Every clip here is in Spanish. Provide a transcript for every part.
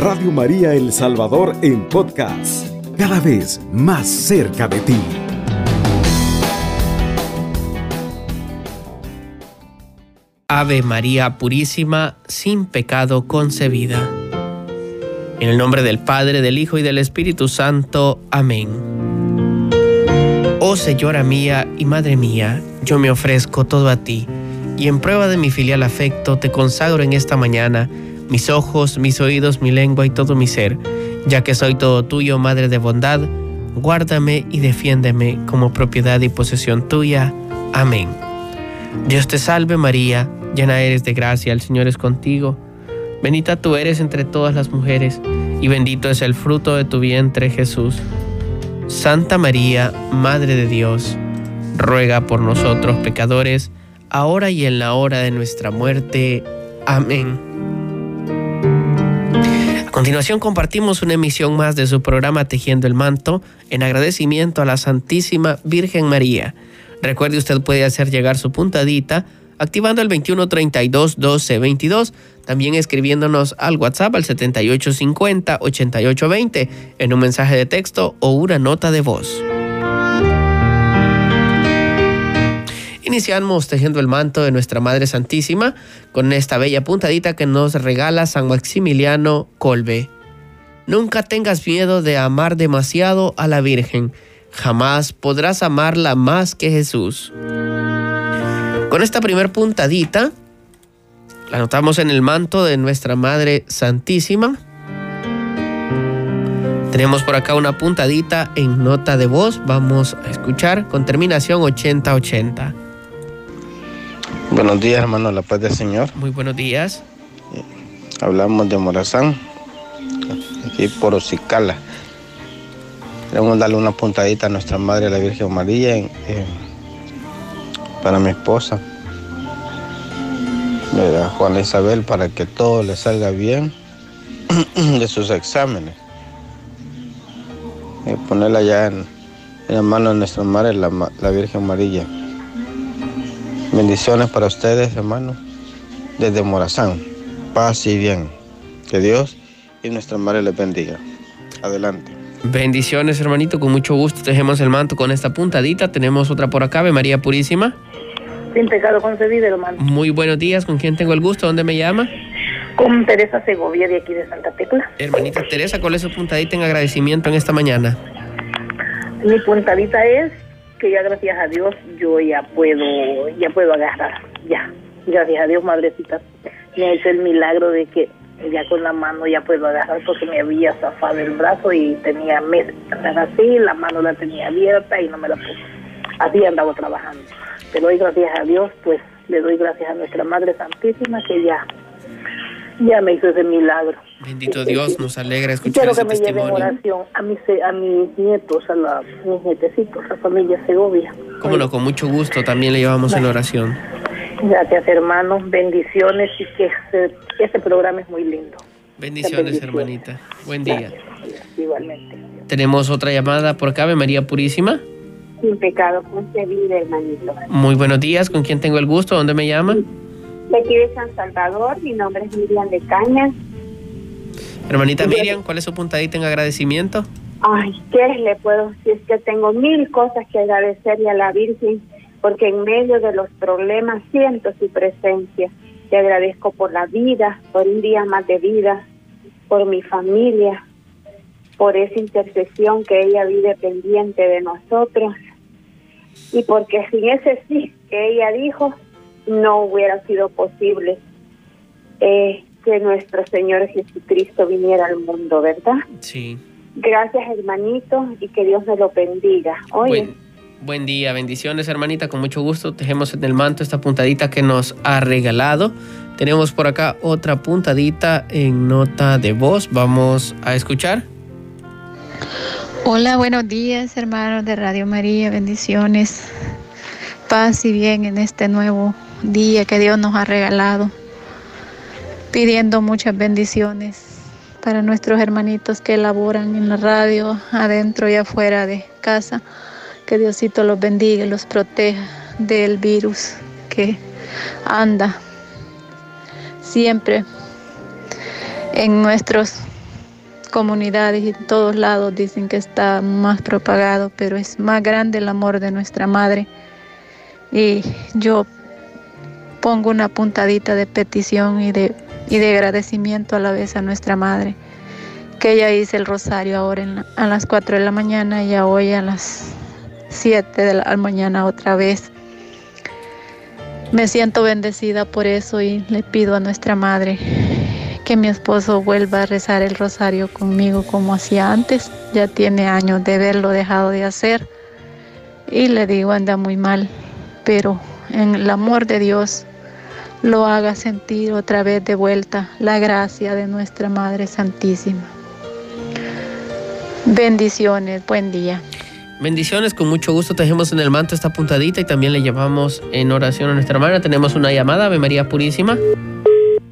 Radio María El Salvador en podcast, cada vez más cerca de ti. Ave María Purísima, sin pecado concebida. En el nombre del Padre, del Hijo y del Espíritu Santo. Amén. Oh Señora mía y Madre mía, yo me ofrezco todo a ti, y en prueba de mi filial afecto te consagro en esta mañana mis ojos, mis oídos, mi lengua y todo mi ser, ya que soy todo tuyo, Madre de bondad, guárdame y defiéndeme como propiedad y posesión tuya. Amén. Dios te salve María, llena eres de gracia, el Señor es contigo. Bendita tú eres entre todas las mujeres, y bendito es el fruto de tu vientre Jesús. Santa María, Madre de Dios, ruega por nosotros pecadores, ahora y en la hora de nuestra muerte. Amén. Continuación compartimos una emisión más de su programa Tejiendo el Manto en agradecimiento a la Santísima Virgen María. Recuerde usted puede hacer llegar su puntadita activando el 2132 1222, también escribiéndonos al WhatsApp al 7850 8820 en un mensaje de texto o una nota de voz. Iniciamos tejiendo el manto de nuestra Madre Santísima con esta bella puntadita que nos regala San Maximiliano Colbe. Nunca tengas miedo de amar demasiado a la Virgen. Jamás podrás amarla más que Jesús. Con esta primer puntadita, la anotamos en el manto de nuestra Madre Santísima. Tenemos por acá una puntadita en nota de voz. Vamos a escuchar con terminación 8080. Buenos días, hermano, la paz del Señor. Muy buenos días. Hablamos de Morazán, aquí por Ocicala. Queremos darle una puntadita a nuestra Madre, la Virgen María, en, en para mi esposa, Juana Isabel, para que todo le salga bien de sus exámenes. Y ponerla ya en, la mano de nuestra madre, la, la Virgen María. Bendiciones para ustedes, hermanos, desde Morazán. Paz y bien. Que Dios y nuestra madre les bendiga. Adelante. Bendiciones, hermanito, con mucho gusto tejemos el manto con esta puntadita. Tenemos otra por acá, María Purísima. Sin pecado concebido, hermano. Muy buenos días, ¿con quién tengo el gusto? ¿Dónde me llama? Con Teresa Segovia de aquí de Santa Tecla. Hermanita Teresa, ¿cuál es su puntadita en agradecimiento en esta mañana? Mi puntadita es que ya gracias a Dios yo ya puedo, ya puedo agarrar, ya. Gracias a Dios, madrecita. Me hecho el milagro de que ya con la mano ya puedo agarrar porque me había zafado el brazo y tenía meses así, la mano la tenía abierta y no me la puse. Así andaba trabajando. Te doy gracias a Dios, pues le doy gracias a nuestra Madre Santísima que ya, ya me hizo ese milagro. Bendito Dios, nos alegra escuchar Quiero ese que me testimonio. lleven oración a mis, a mis nietos, a, la, mis nietecitos, la familia Segovia. Cómo no, con mucho gusto también le llevamos en oración. Gracias, hermanos. Bendiciones y que este, este programa es muy lindo. Bendiciones, hermanita. Buen día. Gracias. Igualmente. Tenemos otra llamada por acá, Ave María Purísima. sin pecado concebido, hermanito. Muy buenos días, ¿con quién tengo el gusto? ¿Dónde me llama? De aquí de San Salvador, mi nombre es Miriam de Cañas. Hermanita Miriam, ¿cuál es su puntadita en agradecimiento? Ay, ¿qué le puedo decir? Es que tengo mil cosas que agradecerle a la Virgen, porque en medio de los problemas siento su presencia. Te agradezco por la vida, por un día más de vida, por mi familia, por esa intercesión que ella vive pendiente de nosotros y porque sin ese sí que ella dijo, no hubiera sido posible eh, que nuestro Señor Jesucristo viniera al mundo, ¿verdad? Sí. Gracias, hermanito, y que Dios me lo bendiga. Oye, Buen, buen día, bendiciones, hermanita, con mucho gusto. Tejemos en el manto esta puntadita que nos ha regalado. Tenemos por acá otra puntadita en nota de voz. Vamos a escuchar. Hola, buenos días, hermanos de Radio María. Bendiciones, paz y bien en este nuevo día que Dios nos ha regalado. Pidiendo muchas bendiciones para nuestros hermanitos que laboran en la radio, adentro y afuera de casa. Que Diosito los bendiga y los proteja del virus que anda siempre en nuestros comunidades y en todos lados dicen que está más propagado, pero es más grande el amor de nuestra madre. Y yo pongo una puntadita de petición y de, y de agradecimiento a la vez a nuestra madre, que ella hizo el rosario ahora a las 4 de la mañana y hoy a las 7 de la mañana otra vez. Me siento bendecida por eso y le pido a nuestra madre que mi esposo vuelva a rezar el rosario conmigo como hacía antes. Ya tiene años de haberlo dejado de hacer y le digo anda muy mal, pero en el amor de Dios lo haga sentir otra vez de vuelta la gracia de nuestra Madre Santísima. Bendiciones, buen día. Bendiciones, con mucho gusto tejemos en el manto esta puntadita y también le llevamos en oración a nuestra hermana. Tenemos una llamada, Ave María Purísima.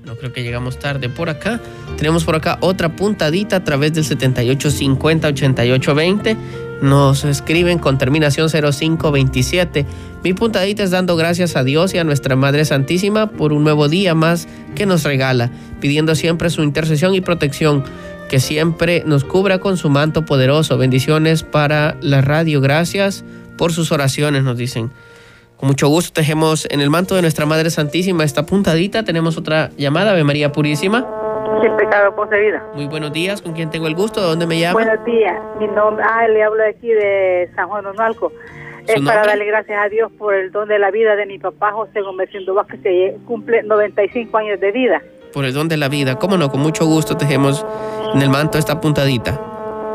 No creo que llegamos tarde por acá. Tenemos por acá otra puntadita a través del 7850-8820. Nos escriben con terminación 0527. Mi puntadita es dando gracias a Dios y a nuestra Madre Santísima por un nuevo día más que nos regala, pidiendo siempre su intercesión y protección que siempre nos cubra con su manto poderoso. Bendiciones para la radio. Gracias por sus oraciones, nos dicen. Con mucho gusto tejemos en el manto de nuestra Madre Santísima esta puntadita. Tenemos otra llamada, Ave María Purísima. Sin pecado concebida. Muy buenos días, ¿con quién tengo el gusto? ¿De dónde me llama? Buenos días, mi nombre, ah, le hablo de aquí de San Juan Onalco. Es para darle gracias a Dios por el don de la vida de mi papá José Gómez Vázquez, que cumple 95 años de vida por el don de la vida. Cómo no, con mucho gusto tejemos en el manto esta puntadita.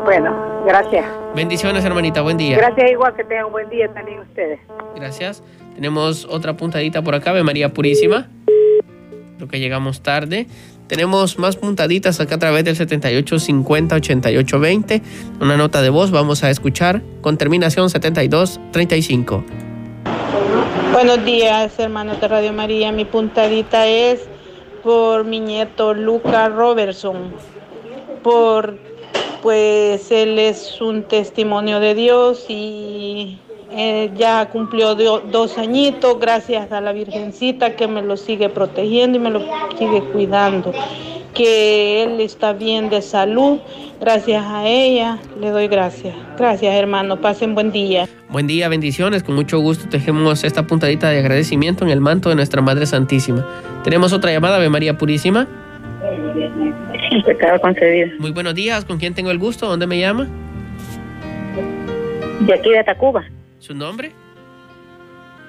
Bueno, gracias. Bendiciones, hermanita, buen día. Gracias, igual que tengan buen día también ustedes. Gracias. Tenemos otra puntadita por acá, de María Purísima. Creo que llegamos tarde. Tenemos más puntaditas acá a través del 7850 8820. Una nota de voz vamos a escuchar con terminación 7235. Buenos días, hermanos de Radio María. Mi puntadita es por mi nieto Luca Robertson, por pues él es un testimonio de Dios y eh, ya cumplió dos añitos gracias a la Virgencita que me lo sigue protegiendo y me lo sigue cuidando. Que él está bien de salud, gracias a ella le doy gracias. Gracias hermano, pasen buen día. Buen día, bendiciones, con mucho gusto tejemos esta puntadita de agradecimiento en el manto de nuestra Madre Santísima. Tenemos otra llamada, Ave María Purísima. Pecado concebido. Muy buenos días, ¿con quién tengo el gusto? ¿Dónde me llama? De aquí de Tacuba. ¿Su nombre?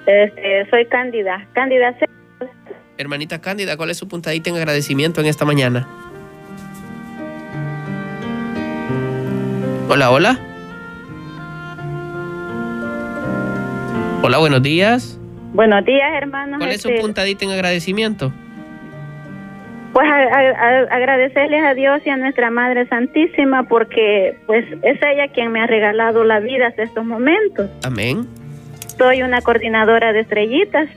Este, soy Cándida, Cándida Hermanita Cándida, ¿cuál es su puntadita en agradecimiento en esta mañana? Hola, hola. Hola, buenos días. Buenos días, hermano. ¿Cuál es su este, puntadita en agradecimiento? Pues agradecerles a Dios y a nuestra Madre Santísima porque pues es ella quien me ha regalado la vida hasta estos momentos. Amén. Soy una coordinadora de estrellitas.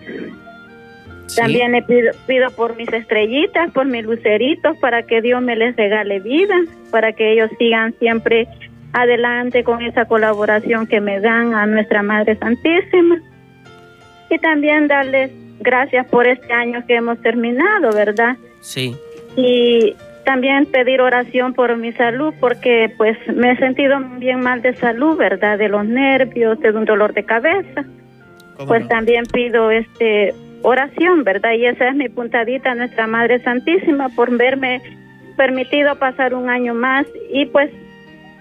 También le pido, pido por mis estrellitas, por mis luceritos, para que Dios me les regale vida, para que ellos sigan siempre adelante con esa colaboración que me dan a nuestra Madre Santísima y también darles gracias por este año que hemos terminado, ¿verdad? Sí. Y también pedir oración por mi salud porque pues me he sentido bien mal de salud, ¿verdad? De los nervios, de un dolor de cabeza. Pues también pido este oración, ¿verdad? Y esa es mi puntadita a nuestra Madre Santísima por verme permitido pasar un año más y pues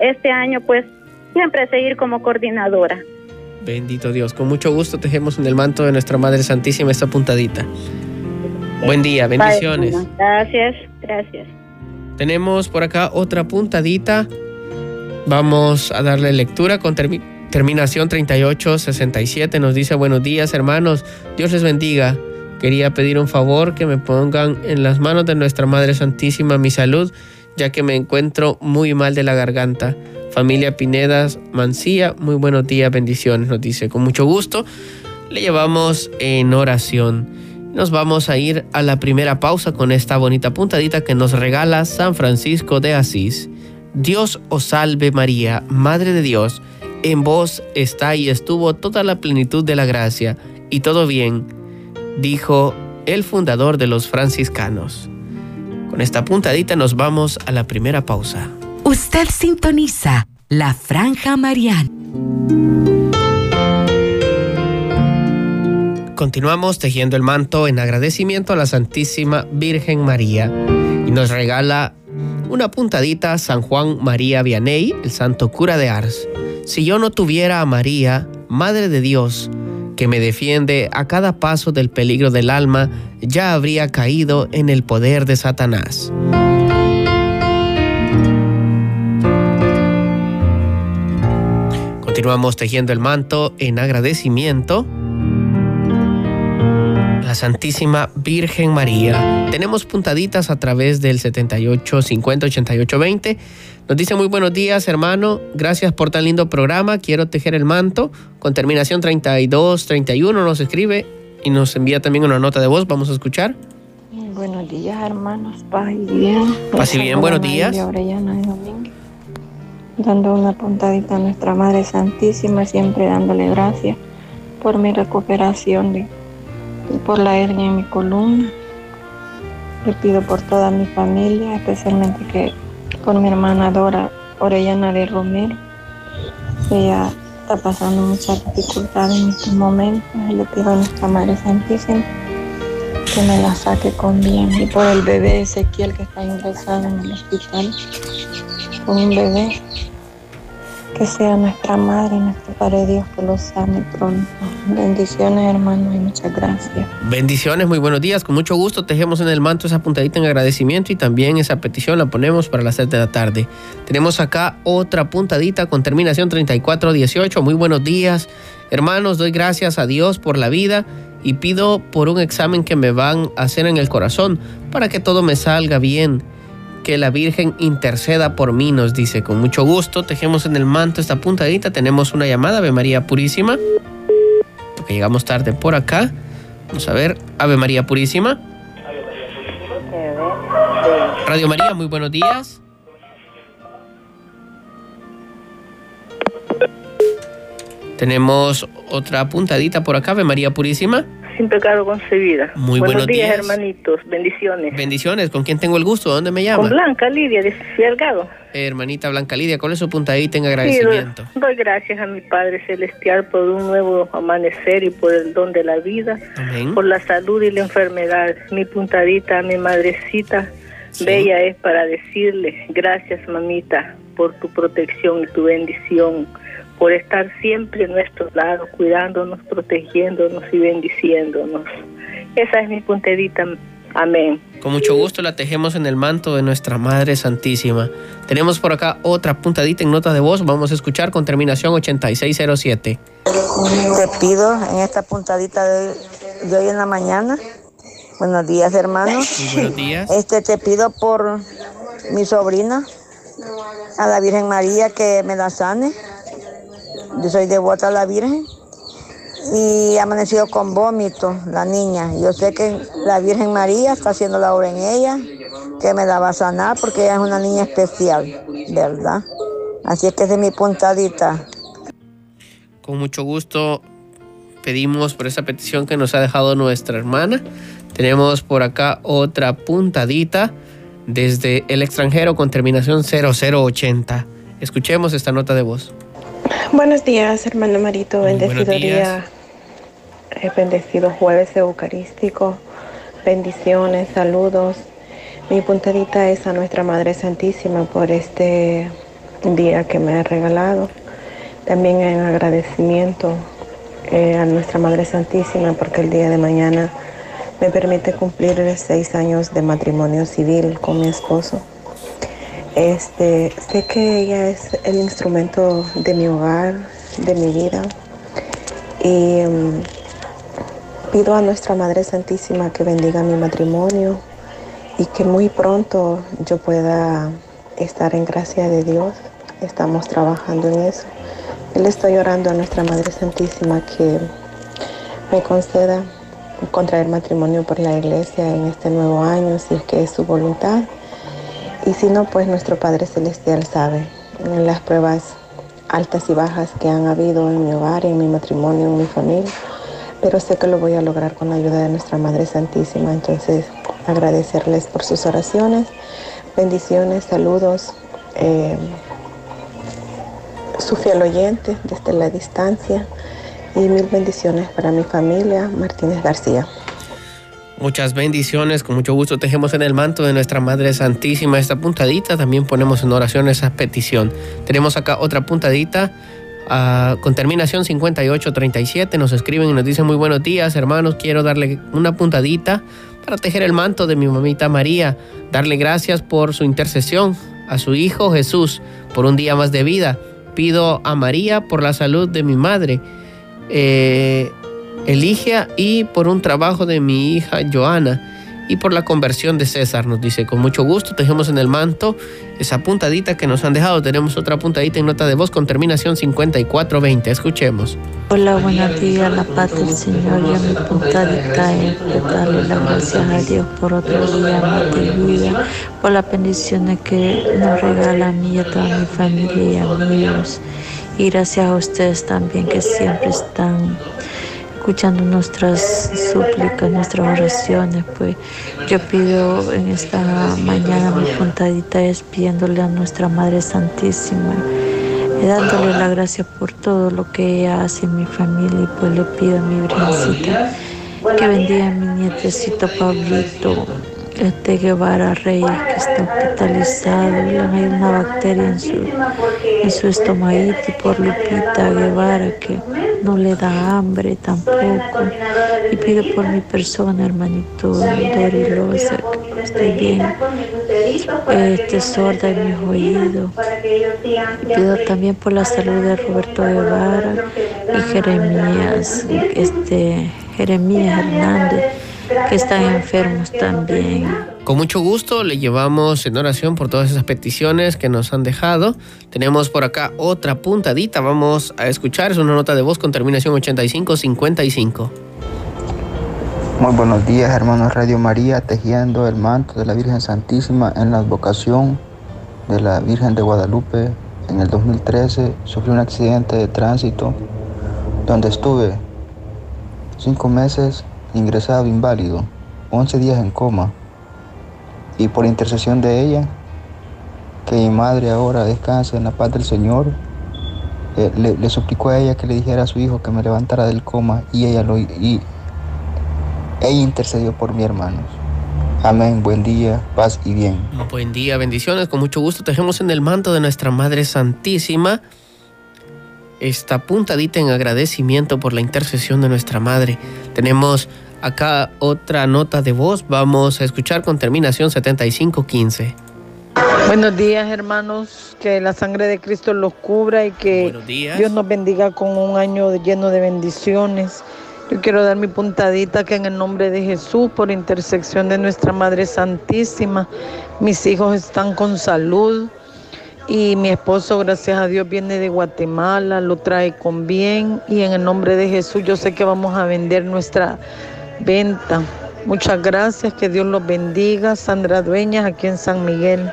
este año pues siempre seguir como coordinadora. Bendito Dios. Con mucho gusto tejemos en el manto de nuestra Madre Santísima esta puntadita. Buen día, bendiciones. Gracias, gracias. Tenemos por acá otra puntadita. Vamos a darle lectura con terminación 3867. Nos dice buenos días hermanos, Dios les bendiga. Quería pedir un favor que me pongan en las manos de nuestra Madre Santísima mi salud, ya que me encuentro muy mal de la garganta. Familia Pinedas Mancía, muy buenos días, bendiciones, nos dice. Con mucho gusto le llevamos en oración. Nos vamos a ir a la primera pausa con esta bonita puntadita que nos regala San Francisco de Asís. Dios os salve María, Madre de Dios, en vos está y estuvo toda la plenitud de la gracia, y todo bien, dijo el fundador de los franciscanos. Con esta puntadita nos vamos a la primera pausa. Usted sintoniza la Franja Mariana. Continuamos tejiendo el manto en agradecimiento a la Santísima Virgen María y nos regala una puntadita a San Juan María Vianney, el santo cura de Ars. Si yo no tuviera a María, Madre de Dios, que me defiende a cada paso del peligro del alma, ya habría caído en el poder de Satanás. Continuamos tejiendo el manto en agradecimiento la Santísima Virgen María. Tenemos puntaditas a través del 78 50 88 20. Nos dice muy buenos días, hermano. Gracias por tan lindo programa. Quiero tejer el manto. Con terminación 32 31 nos escribe y nos envía también una nota de voz. Vamos a escuchar. Buenos días, hermanos. Paz y bien. Paz y bien, buenos días dando una puntadita a nuestra Madre Santísima, siempre dándole gracias por mi recuperación de, por la hernia en mi columna. Le pido por toda mi familia, especialmente que por mi hermana Dora Orellana de Romero. Ella está pasando muchas dificultades en estos momentos le pido a nuestra Madre Santísima que me la saque con bien. Y por el bebé Ezequiel que está ingresado en el hospital con un bebé que sea nuestra Madre, nuestro Padre Dios, que lo sane pronto. Bendiciones, hermanos, y muchas gracias. Bendiciones, muy buenos días. Con mucho gusto tejemos en el manto esa puntadita en agradecimiento y también esa petición la ponemos para las 7 de la tarde. Tenemos acá otra puntadita con terminación 3418. Muy buenos días. Hermanos, doy gracias a Dios por la vida y pido por un examen que me van a hacer en el corazón para que todo me salga bien que la Virgen interceda por mí, nos dice. Con mucho gusto, tejemos en el manto esta puntadita. Tenemos una llamada, Ave María Purísima. Porque llegamos tarde por acá. Vamos a ver, Ave María Purísima. Radio María, muy buenos días. Tenemos otra puntadita por acá, Ave María Purísima sin pecado concebida. Muy buenos, días, hermanitos. Bendiciones. Bendiciones. ¿Con quién tengo el gusto? ¿Dónde me llama? Con Blanca Lidia de Cielgado. hermanita Blanca Lidia, ¿cuál es su puntadita en agradecimiento? doy, gracias a mi Padre Celestial por un nuevo amanecer y por el don de la vida, por la salud y la enfermedad. Mi puntadita, mi madrecita, bella es para decirle gracias, mamita, por tu protección y tu bendición por estar siempre a nuestro lado, cuidándonos, protegiéndonos y bendiciéndonos. Esa es mi punterita. Amén. Con mucho gusto la tejemos en el manto de nuestra Madre Santísima. Tenemos por acá otra puntadita en nota de voz. Vamos a escuchar con terminación 8607. Te pido en esta puntadita de, hoy en la mañana. Buenos días, hermanos. buenos días. Este te pido por mi sobrina, a la Virgen María que me la sane yo soy devota a la Virgen y ha amanecido con vómito la niña. Yo sé que la Virgen María está haciendo la obra en ella, que me la va a sanar porque ella es una niña especial, ¿verdad? Así es que es de mi puntadita. Con mucho gusto pedimos por esa petición que nos ha dejado nuestra hermana. Tenemos por acá otra puntadita desde el extranjero con terminación 0080. Escuchemos esta nota de voz. Buenos días, hermano Marito. Bendecido día. Eh, bendecido jueves eucarístico. Bendiciones, saludos. Mi puntadita es a nuestra Madre Santísima por este día que me ha regalado. También en agradecimiento eh, a nuestra Madre Santísima porque el día de mañana me permite cumplir seis años de matrimonio civil con mi esposo. Este, sé que ella es el instrumento de mi hogar, de mi vida. Y mm, pido a nuestra Madre Santísima que bendiga mi matrimonio y que muy pronto yo pueda estar en gracia de Dios. Estamos trabajando en eso. Le estoy orando a nuestra Madre Santísima que me conceda contraer matrimonio por la iglesia en este nuevo año, si es que es su voluntad. Y si no, pues nuestro Padre Celestial sabe en las pruebas altas y bajas que han habido en mi hogar, en mi matrimonio, en mi familia. Pero sé que lo voy a lograr con la ayuda de nuestra Madre Santísima. Entonces, agradecerles por sus oraciones. Bendiciones, saludos. eh, su fiel oyente desde la distancia y mil bendiciones para mi familia, Martínez García. Muchas bendiciones, con mucho gusto tejemos en el manto de nuestra Madre Santísima esta puntadita, también ponemos en oración esa petición. Tenemos acá otra puntadita ah, con terminación 5837, nos escriben y nos dicen muy buenos días hermanos, quiero darle una puntadita para tejer el manto de mi mamita María, darle gracias por su intercesión a su Hijo Jesús por un día más de vida. Pido a María por la salud de mi madre. Eh, Eligia y por un trabajo de mi hija Joana y por la conversión de César. Nos dice, con mucho gusto, tejemos en el manto esa puntadita que nos han dejado. Tenemos otra puntadita en nota de voz con terminación 5420. Escuchemos. Hola, buenos días, la paz del Señor. Y a mi puntadita es darle las gracias a Dios por otro día más de vida, por las bendiciones que nos regala a mí y a toda mi familia y amigos. Y gracias a ustedes también que siempre están escuchando nuestras súplicas, nuestras oraciones, pues yo pido en esta mañana mi puntadita es pidiéndole a nuestra Madre Santísima, y dándole la gracia por todo lo que ella hace en mi familia y pues le pido a mi virgencita que bendiga a mi nietecito Pablito, este Guevara Reyes que está hospitalizado, hay una bacteria en su, en su estomaguito por Lupita Guevara que no le da hambre tampoco. Y pido por mi persona, hermanito Dorilosa, que esté bien, este, sorda en mis oídos. Y pido también por la salud de Roberto Guevara y Jeremías, este, Jeremías Hernández que están enfermos también. Con mucho gusto le llevamos en oración por todas esas peticiones que nos han dejado. Tenemos por acá otra puntadita, vamos a escuchar, es una nota de voz con terminación 8555. Muy buenos días, hermanos Radio María, tejiendo el manto de la Virgen Santísima en la advocación de la Virgen de Guadalupe. En el 2013 sufrí un accidente de tránsito donde estuve cinco meses ingresado inválido, 11 días en coma, y por intercesión de ella, que mi madre ahora descanse en la paz del Señor, eh, le, suplicó a ella que le dijera a su hijo que me levantara del coma y ella lo y ella intercedió por mi hermanos. Amén, buen día, paz y bien. Buen día, bendiciones, con mucho gusto tejemos en el manto de nuestra Madre Santísima esta puntadita en agradecimiento por la intercesión de nuestra Madre. Tenemos acá otra nota de voz, vamos a escuchar con terminación 7515. Buenos días hermanos, que la sangre de Cristo los cubra y que Dios nos bendiga con un año lleno de bendiciones. Yo quiero dar mi puntadita que en el nombre de Jesús, por intersección de nuestra Madre Santísima, mis hijos están con salud, y mi esposo, gracias a Dios, viene de Guatemala, lo trae con bien y en el nombre de Jesús yo sé que vamos a vender nuestra venta. Muchas gracias, que Dios los bendiga. Sandra Dueñas, aquí en San Miguel.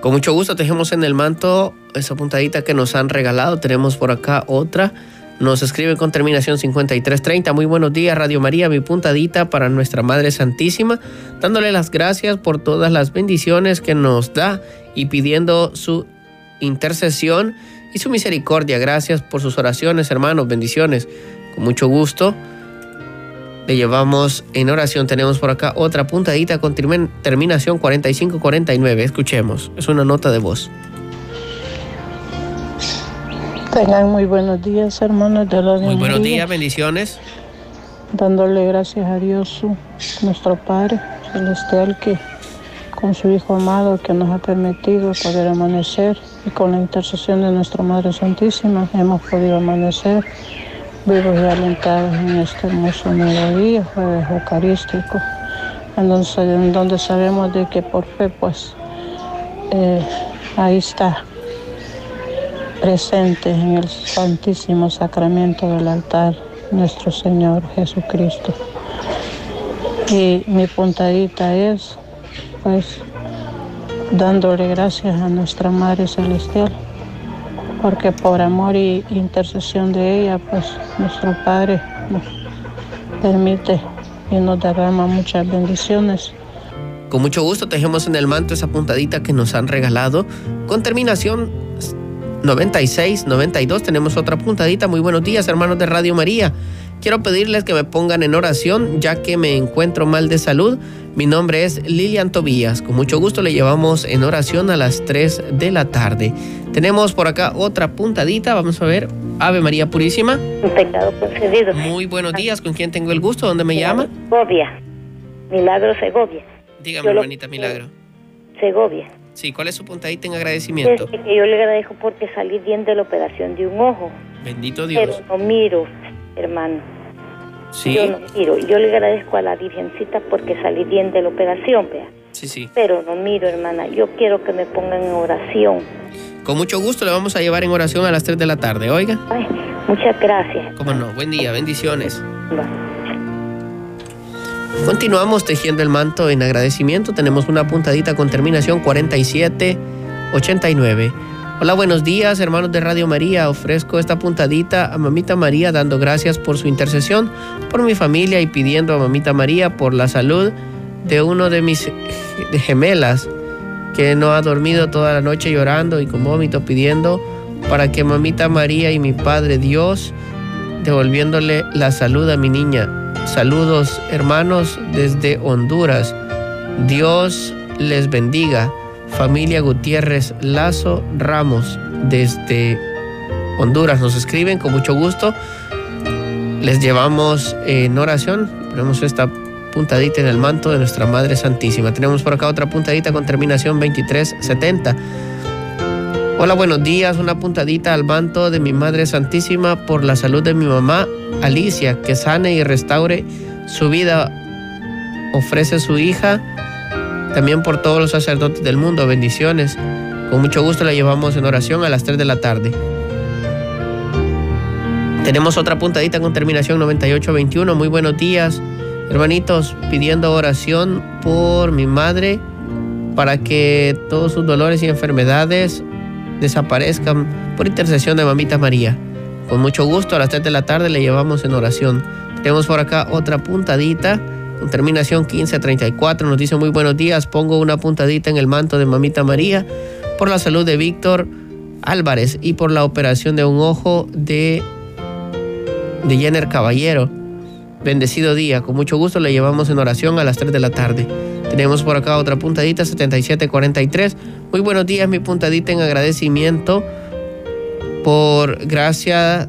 Con mucho gusto tejemos en el manto esa puntadita que nos han regalado. Tenemos por acá otra. Nos escribe con terminación 5330. Muy buenos días, Radio María, mi puntadita para nuestra Madre Santísima, dándole las gracias por todas las bendiciones que nos da y pidiendo su intercesión y su misericordia. Gracias por sus oraciones, hermanos, bendiciones. Con mucho gusto le llevamos en oración. Tenemos por acá otra puntadita con terminación 4549. Escuchemos, es una nota de voz. Tengan muy buenos días, hermanos. De la Muy buenos días, bendiciones. Dándole gracias a Dios, nuestro Padre Celestial, que con su Hijo amado que nos ha permitido poder amanecer y con la intercesión de nuestra Madre Santísima hemos podido amanecer vivos y alentados en este hermoso nuevo día, jueves eucarístico, en donde, sabemos de que por fe, pues, eh, ahí está presentes en el Santísimo Sacramento del altar nuestro Señor Jesucristo. Y mi puntadita es, pues, dándole gracias a nuestra Madre Celestial, porque por amor y intercesión de ella, pues nuestro Padre nos permite y nos derrama muchas bendiciones Con mucho gusto tejemos en el manto esa puntadita que nos han regalado. Con terminación 96, 92 tenemos otra puntadita. Muy buenos días, hermanos de Radio María. Quiero pedirles que me pongan en oración ya que me encuentro mal de salud. Mi nombre es Lilian Tobías. Con mucho gusto le llevamos en oración a las 3 de la tarde. Tenemos por acá otra puntadita. Vamos a ver. Ave María Purísima. Un pecado concedido. Muy buenos días. ¿Con quién tengo el gusto? ¿Dónde me llama? Segovia. Milagro Segovia. Dígame, hermanita Milagro. Segovia. Sí, ¿cuál es su puntadita en agradecimiento? Es que yo le agradezco porque salí bien de la operación de un ojo. Bendito Dios. Pero no miro, hermano. Sí. Yo no miro. Yo le agradezco a la Virgencita porque salí bien de la operación, vea. Sí, sí. Pero no miro, hermana. Yo quiero que me pongan en oración. Con mucho gusto le vamos a llevar en oración a las 3 de la tarde, oiga. Ay, muchas gracias. Cómo no, buen día, bendiciones. Continuamos tejiendo el manto en agradecimiento. Tenemos una puntadita con terminación 4789. Hola, buenos días, hermanos de Radio María. Ofrezco esta puntadita a Mamita María, dando gracias por su intercesión, por mi familia y pidiendo a Mamita María por la salud de uno de mis gemelas que no ha dormido toda la noche llorando y con vómito pidiendo para que Mamita María y mi Padre Dios devolviéndole la salud a mi niña. Saludos hermanos desde Honduras. Dios les bendiga. Familia Gutiérrez Lazo Ramos desde Honduras nos escriben con mucho gusto. Les llevamos en oración. Ponemos esta puntadita en el manto de nuestra Madre Santísima. Tenemos por acá otra puntadita con terminación 2370. Hola, buenos días. Una puntadita al manto de mi Madre Santísima por la salud de mi mamá Alicia, que sane y restaure su vida. Ofrece su hija también por todos los sacerdotes del mundo. Bendiciones. Con mucho gusto la llevamos en oración a las 3 de la tarde. Tenemos otra puntadita con terminación 9821. Muy buenos días, hermanitos, pidiendo oración por mi madre para que todos sus dolores y enfermedades desaparezcan por intercesión de Mamita María. Con mucho gusto, a las 3 de la tarde le llevamos en oración. Tenemos por acá otra puntadita con terminación 1534. Nos dice muy buenos días. Pongo una puntadita en el manto de Mamita María por la salud de Víctor Álvarez y por la operación de un ojo de, de Jenner Caballero. Bendecido día. Con mucho gusto le llevamos en oración a las 3 de la tarde. Tenemos por acá otra puntadita 7743. Muy buenos días, mi puntadita en agradecimiento por gracia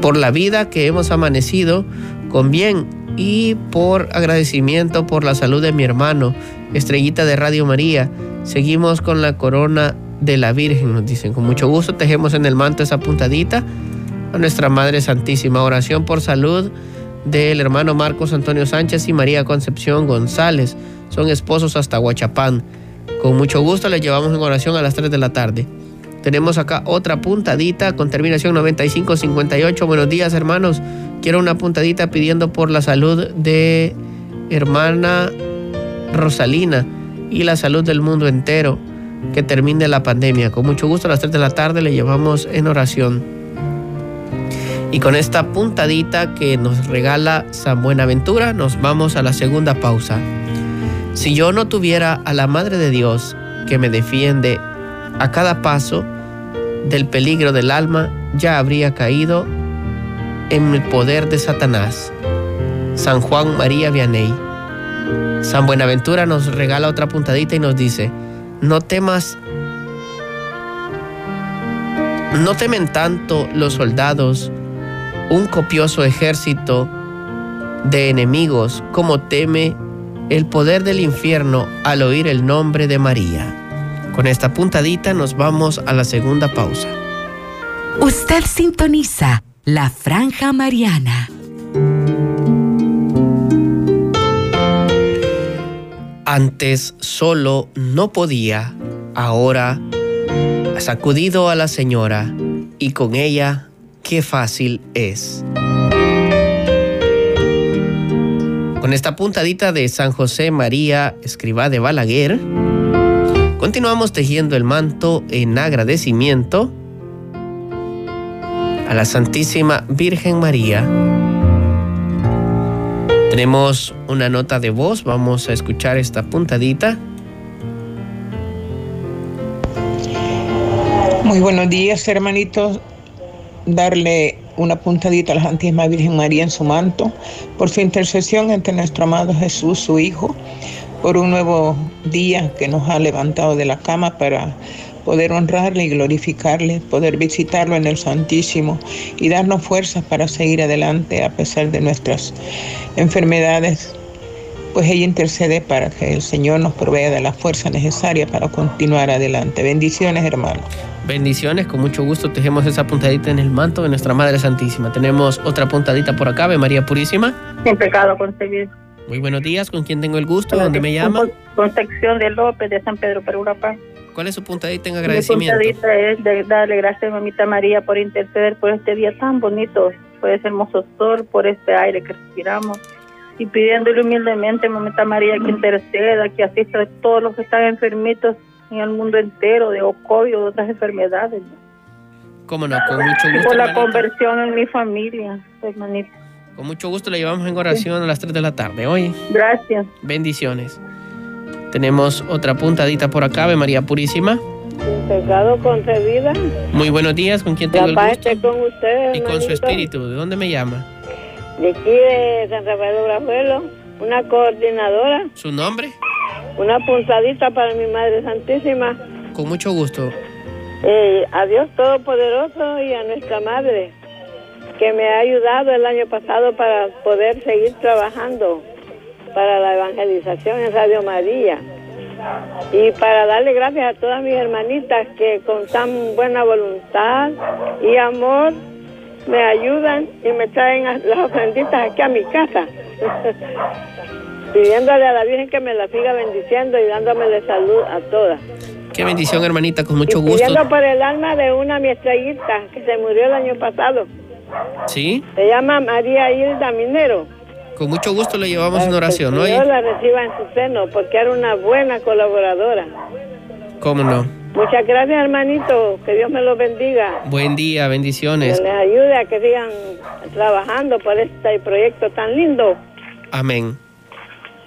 por la vida que hemos amanecido con bien y por agradecimiento por la salud de mi hermano, estrellita de Radio María. Seguimos con la corona de la Virgen, nos dicen. Con mucho gusto tejemos en el manto esa puntadita a nuestra Madre Santísima. Oración por salud del hermano Marcos Antonio Sánchez y María Concepción González. Son esposos hasta Huachapán. Con mucho gusto les llevamos en oración a las 3 de la tarde. Tenemos acá otra puntadita con terminación 9558. Buenos días, hermanos. Quiero una puntadita pidiendo por la salud de hermana Rosalina y la salud del mundo entero. Que termine la pandemia. Con mucho gusto a las 3 de la tarde le llevamos en oración. Y con esta puntadita que nos regala San Buenaventura, nos vamos a la segunda pausa. Si yo no tuviera a la Madre de Dios que me defiende a cada paso del peligro del alma, ya habría caído en el poder de Satanás. San Juan María Vianney. San Buenaventura nos regala otra puntadita y nos dice, no temas, no temen tanto los soldados, un copioso ejército de enemigos como teme el poder del infierno al oír el nombre de María. Con esta puntadita nos vamos a la segunda pausa. Usted sintoniza la franja mariana. Antes solo no podía, ahora ha sacudido a la señora y con ella qué fácil es. Con esta puntadita de San José María Escribá de Balaguer, Continuamos tejiendo el manto en agradecimiento a la Santísima Virgen María Tenemos una nota de voz, vamos a escuchar esta puntadita. Muy buenos días, hermanitos. Darle una puntadita a la Santísima Virgen María en su manto por su intercesión ante nuestro amado Jesús, su Hijo, por un nuevo día que nos ha levantado de la cama para poder honrarle y glorificarle, poder visitarlo en el Santísimo y darnos fuerzas para seguir adelante a pesar de nuestras enfermedades. Pues ella intercede para que el Señor nos provea de la fuerza necesaria para continuar adelante. Bendiciones, hermano. Bendiciones, con mucho gusto tejemos esa puntadita en el manto de nuestra Madre Santísima. Tenemos otra puntadita por acá, Ave María Purísima. Sin pecado concebido. Muy buenos días, ¿con quién tengo el gusto? ¿Dónde me llama? Concepción de López de San Pedro Perurapá. ¿Cuál es su puntadita en agradecimiento? Mi puntadita es de darle gracias a mamita María por interceder por este día tan bonito, por ese hermoso sol, por este aire que respiramos y pidiéndole humildemente, mamita María, que interceda, que asista a todos los que están enfermitos en el mundo entero de COVID o de otras enfermedades. ¿Cómo no? Con mucho gusto. Por la conversión en mi familia, hermanito. Con mucho gusto le llevamos en oración a las 3 de la tarde hoy. Gracias. Bendiciones. Tenemos otra puntadita por acá, Ave María Purísima. Pecado concebida. Muy buenos días, ¿con quién tengo el gusto? con usted, Y con su espíritu, ¿de dónde me llama? De aquí de San Rafael de Brajuelo, una coordinadora. ¿Su nombre? Una puntadita para mi Madre Santísima. Con mucho gusto. Eh, a Dios Todopoderoso y a nuestra Madre, que me ha ayudado el año pasado para poder seguir trabajando para la evangelización en Radio María. Y para darle gracias a todas mis hermanitas que con tan buena voluntad y amor me ayudan y me traen las ofrenditas aquí a mi casa. Pidiéndole a la Virgen que me la siga bendiciendo y dándome de salud a todas. Qué bendición, hermanita, con mucho y gusto. Pidiendo por el alma de una mi estrellita que se murió el año pasado. ¿Sí? Se llama María Hilda Minero. Con mucho gusto le llevamos una oración, ¿no? Dios la reciba en su seno porque era una buena colaboradora. ¿Cómo no? Muchas gracias, hermanito. Que Dios me los bendiga. Buen día, bendiciones. Que les ayude a que sigan trabajando por este proyecto tan lindo. Amén.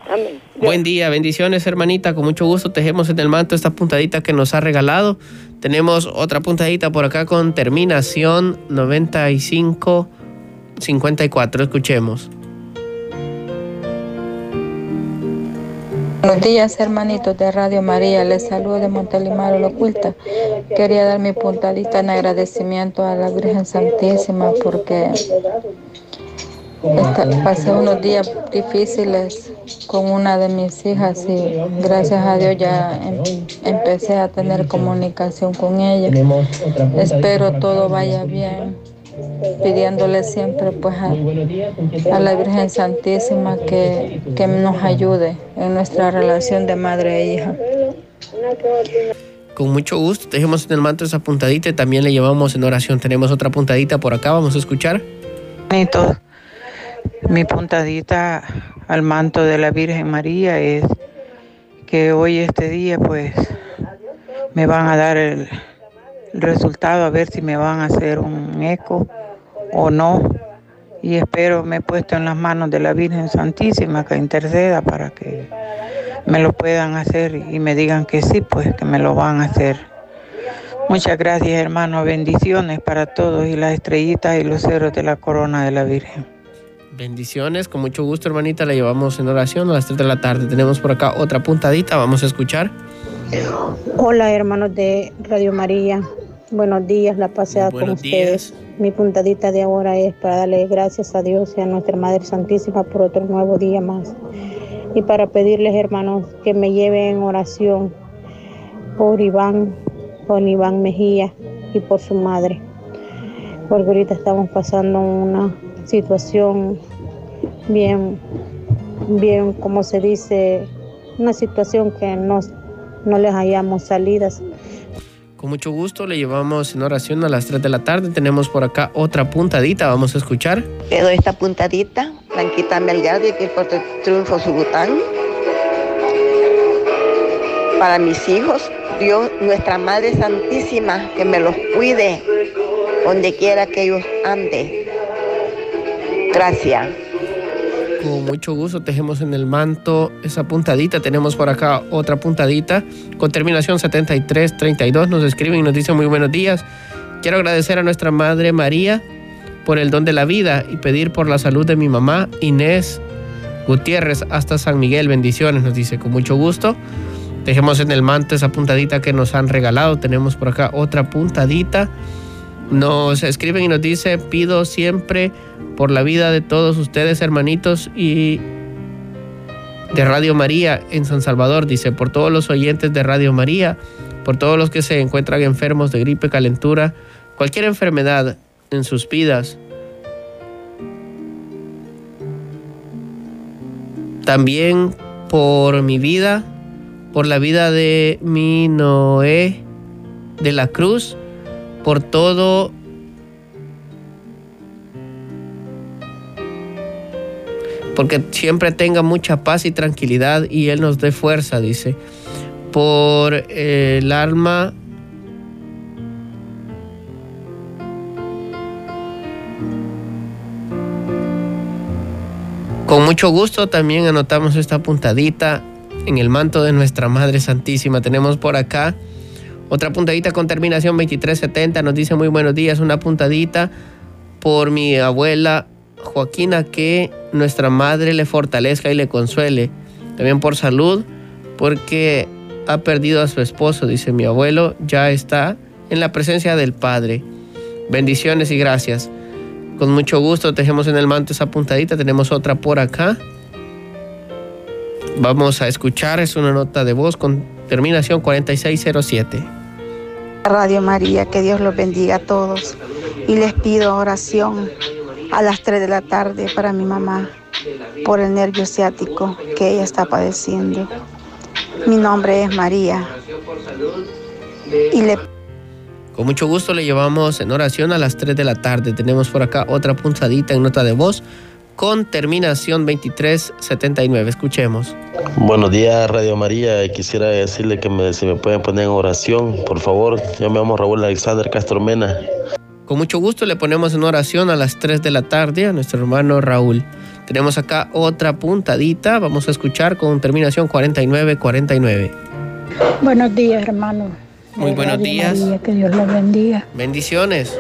Amén. Buen día, bendiciones, hermanita. Con mucho gusto tejemos en el manto esta puntadita que nos ha regalado. Tenemos otra puntadita por acá con terminación 9554. Escuchemos. Buenos días, hermanitos de Radio María. Les saludo de Montelimar, Lo Oculta. Quería dar mi puntadita en agradecimiento a la Virgen Santísima porque pasé unos días difíciles con una de mis hijas y gracias a Dios ya em, empecé a tener comunicación con ella. Espero todo vaya bien pidiéndole siempre pues a, la Virgen Santísima que, que nos ayude en nuestra relación de madre e hija. Con mucho gusto, dejemos en el manto esa puntadita y también le llevamos en oración. Tenemos otra puntadita por acá, vamos a escuchar. Mi puntadita al manto de la Virgen María es que hoy este día pues me van a dar el, resultado a ver si me van a hacer un eco o no. Y espero me he puesto en las manos de la Virgen Santísima que interceda para que me lo puedan hacer y me digan que sí, pues que me lo van a hacer. Muchas gracias hermano, bendiciones para todos y las estrellitas y los ceros de la corona de la Virgen. Bendiciones, con mucho gusto hermanita, la llevamos en oración a las 3 de la tarde. Tenemos por acá otra puntadita, vamos a escuchar. Hola hermanos de Radio María, Buenos días, la pasea con ustedes. Mi puntadita de ahora es para darle gracias a Dios y a nuestra Madre Santísima por otro nuevo día más. Y para pedirles, hermanos, que me lleven en oración por Iván, por Iván Mejía y por su madre. Porque ahorita estamos pasando una situación bien, bien, como se dice, una situación que no, no les hayamos salidas con mucho gusto le llevamos en oración a las 3 de la tarde. Tenemos por acá otra puntadita, vamos a escuchar. Le doy esta puntadita, Blanquita Melgar y por Triunfo Subután. Para mis hijos, Dios, nuestra Madre Santísima, que me los cuide donde quiera que ellos anden. Gracias. Con mucho gusto tejemos en el manto esa puntadita. Tenemos por acá otra puntadita con terminación 7332. Nos escriben y nos dicen muy buenos días. Quiero agradecer a nuestra Madre María por el don de la vida y pedir por la salud de mi mamá Inés Gutiérrez hasta San Miguel. Bendiciones, nos dice con mucho gusto. Dejemos en el manto esa puntadita que nos han regalado. Tenemos por acá otra puntadita. Nos escriben y nos dice, pido siempre por la vida de todos ustedes, hermanitos, y de Radio María en San Salvador, dice, por todos los oyentes de Radio María, por todos los que se encuentran enfermos de gripe, calentura, cualquier enfermedad en sus vidas. También por mi vida, por la vida de mi Noé de la Cruz, por todo porque siempre tenga mucha paz y tranquilidad y Él nos dé fuerza, dice, por el alma Con mucho gusto también anotamos esta puntadita en el manto de nuestra Madre Santísima. Tenemos por acá otra puntadita con terminación 2370. Nos dice muy buenos días, una puntadita por mi abuela Joaquina que nuestra madre le fortalezca y le consuele. También por salud, porque ha perdido a su esposo, dice mi abuelo, ya está en la presencia del Padre. Bendiciones y gracias. Con mucho gusto tejemos en el manto esa puntadita. Tenemos otra por acá. Vamos a escuchar, es una nota de voz con terminación 4607. Radio María, que Dios los bendiga a todos. Y les pido oración a las 3 de la tarde para mi mamá por el nervio ciático que ella está padeciendo. Mi nombre es María. Y le con mucho gusto le llevamos en oración a las 3 de la tarde. Tenemos por acá otra punzadita en nota de voz con terminación 2379. Escuchemos. Buenos días, Radio María. Quisiera decirle que me, si me pueden poner en oración, por favor. Yo me llamo Raúl Alexander Castro Mena. Con mucho gusto le ponemos en oración a las 3 de la tarde a nuestro hermano Raúl. Tenemos acá otra puntadita. Vamos a escuchar con terminación 4949. Buenos días, hermano. Muy buenos días. que Dios los bendiga. Bendiciones.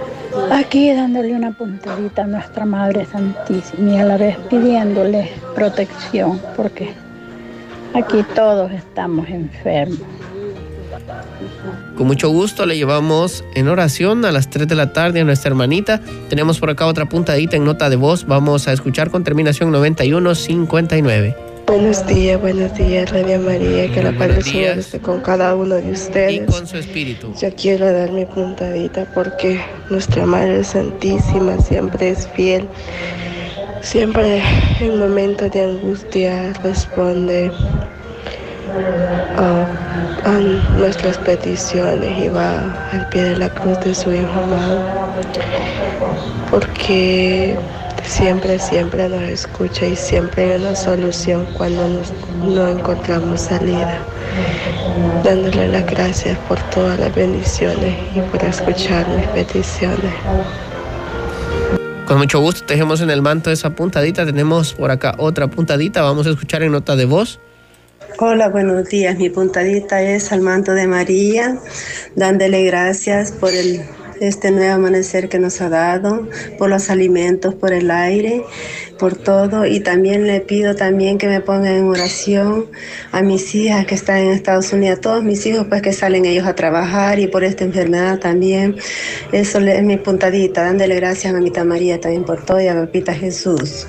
Aquí dándole una puntadita a nuestra Madre Santísima y a la vez pidiéndole protección, porque aquí todos estamos enfermos. Con mucho gusto le llevamos en oración a las 3 de la tarde a nuestra hermanita. Tenemos por acá otra puntadita en nota de voz. Vamos a escuchar con terminación 9159. Buenos días, buenos días, Radio María, que la paz del Señor esté con cada uno de ustedes. Y con su espíritu. Yo quiero dar mi puntadita porque nuestra Madre Santísima siempre es fiel. Siempre en momentos de angustia responde a, nuestras peticiones y va al pie de la cruz de su Hijo amado. Porque siempre, siempre nos escucha y siempre hay una solución cuando no encontramos salida. Dándole las gracias por todas las bendiciones y por escuchar mis peticiones. Con mucho gusto dejemos en el manto esa puntadita. Tenemos por acá otra puntadita. Vamos a escuchar en nota de voz. Hola, buenos días. Mi puntadita es al manto de María, dándole gracias por el este nuevo amanecer que nos ha dado, por los alimentos, por el aire, por todo. Y también le pido también que me pongan en oración a mis hijas que están en Estados Unidos, a todos mis hijos pues que salen ellos a trabajar y por esta enfermedad también. Eso es mi puntadita, dándole gracias a mamita María también por todo y a papita Jesús.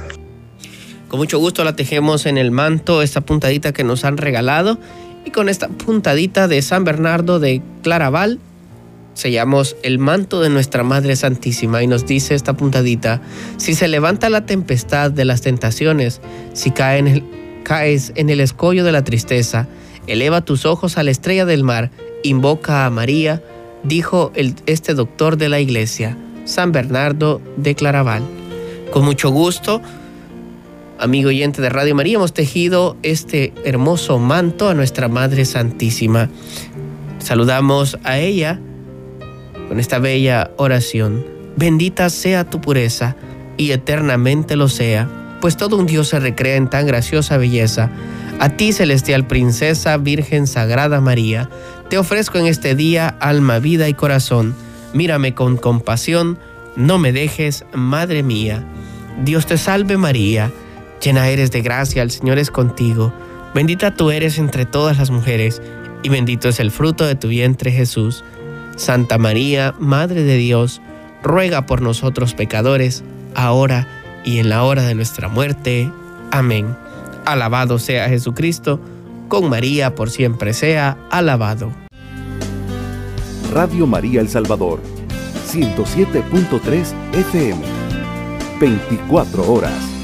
Con mucho gusto la tejemos en el manto, esta puntadita que nos han regalado. Y con esta puntadita de San Bernardo de Claraval, sellamos el manto de nuestra Madre Santísima y nos dice esta puntadita, si se levanta la tempestad de las tentaciones, si caes en el escollo de la tristeza, eleva tus ojos a la estrella del mar, invoca a María, dijo este doctor de la iglesia, San Bernardo de Claraval. Con mucho gusto, amigo oyente de Radio María, hemos tejido este hermoso manto a nuestra Madre Santísima. Saludamos a ella con esta bella oración. Bendita sea tu pureza y eternamente lo sea. pues todo un Dios se recrea en tan graciosa belleza. A ti, celestial princesa, Virgen Sagrada María, te ofrezco en este día alma, vida y corazón. Mírame con compasión, no me dejes, Madre mía. Dios te salve María, llena eres de gracia, el Señor es contigo. Bendita tú eres entre todas las mujeres, y bendito es el fruto de tu vientre Jesús. Santa María, Madre de Dios, ruega por nosotros pecadores, ahora y en la hora de nuestra muerte. Amén. Alabado sea Jesucristo, con María por siempre sea alabado. Radio María El Salvador, 107.3 FM, 24 horas.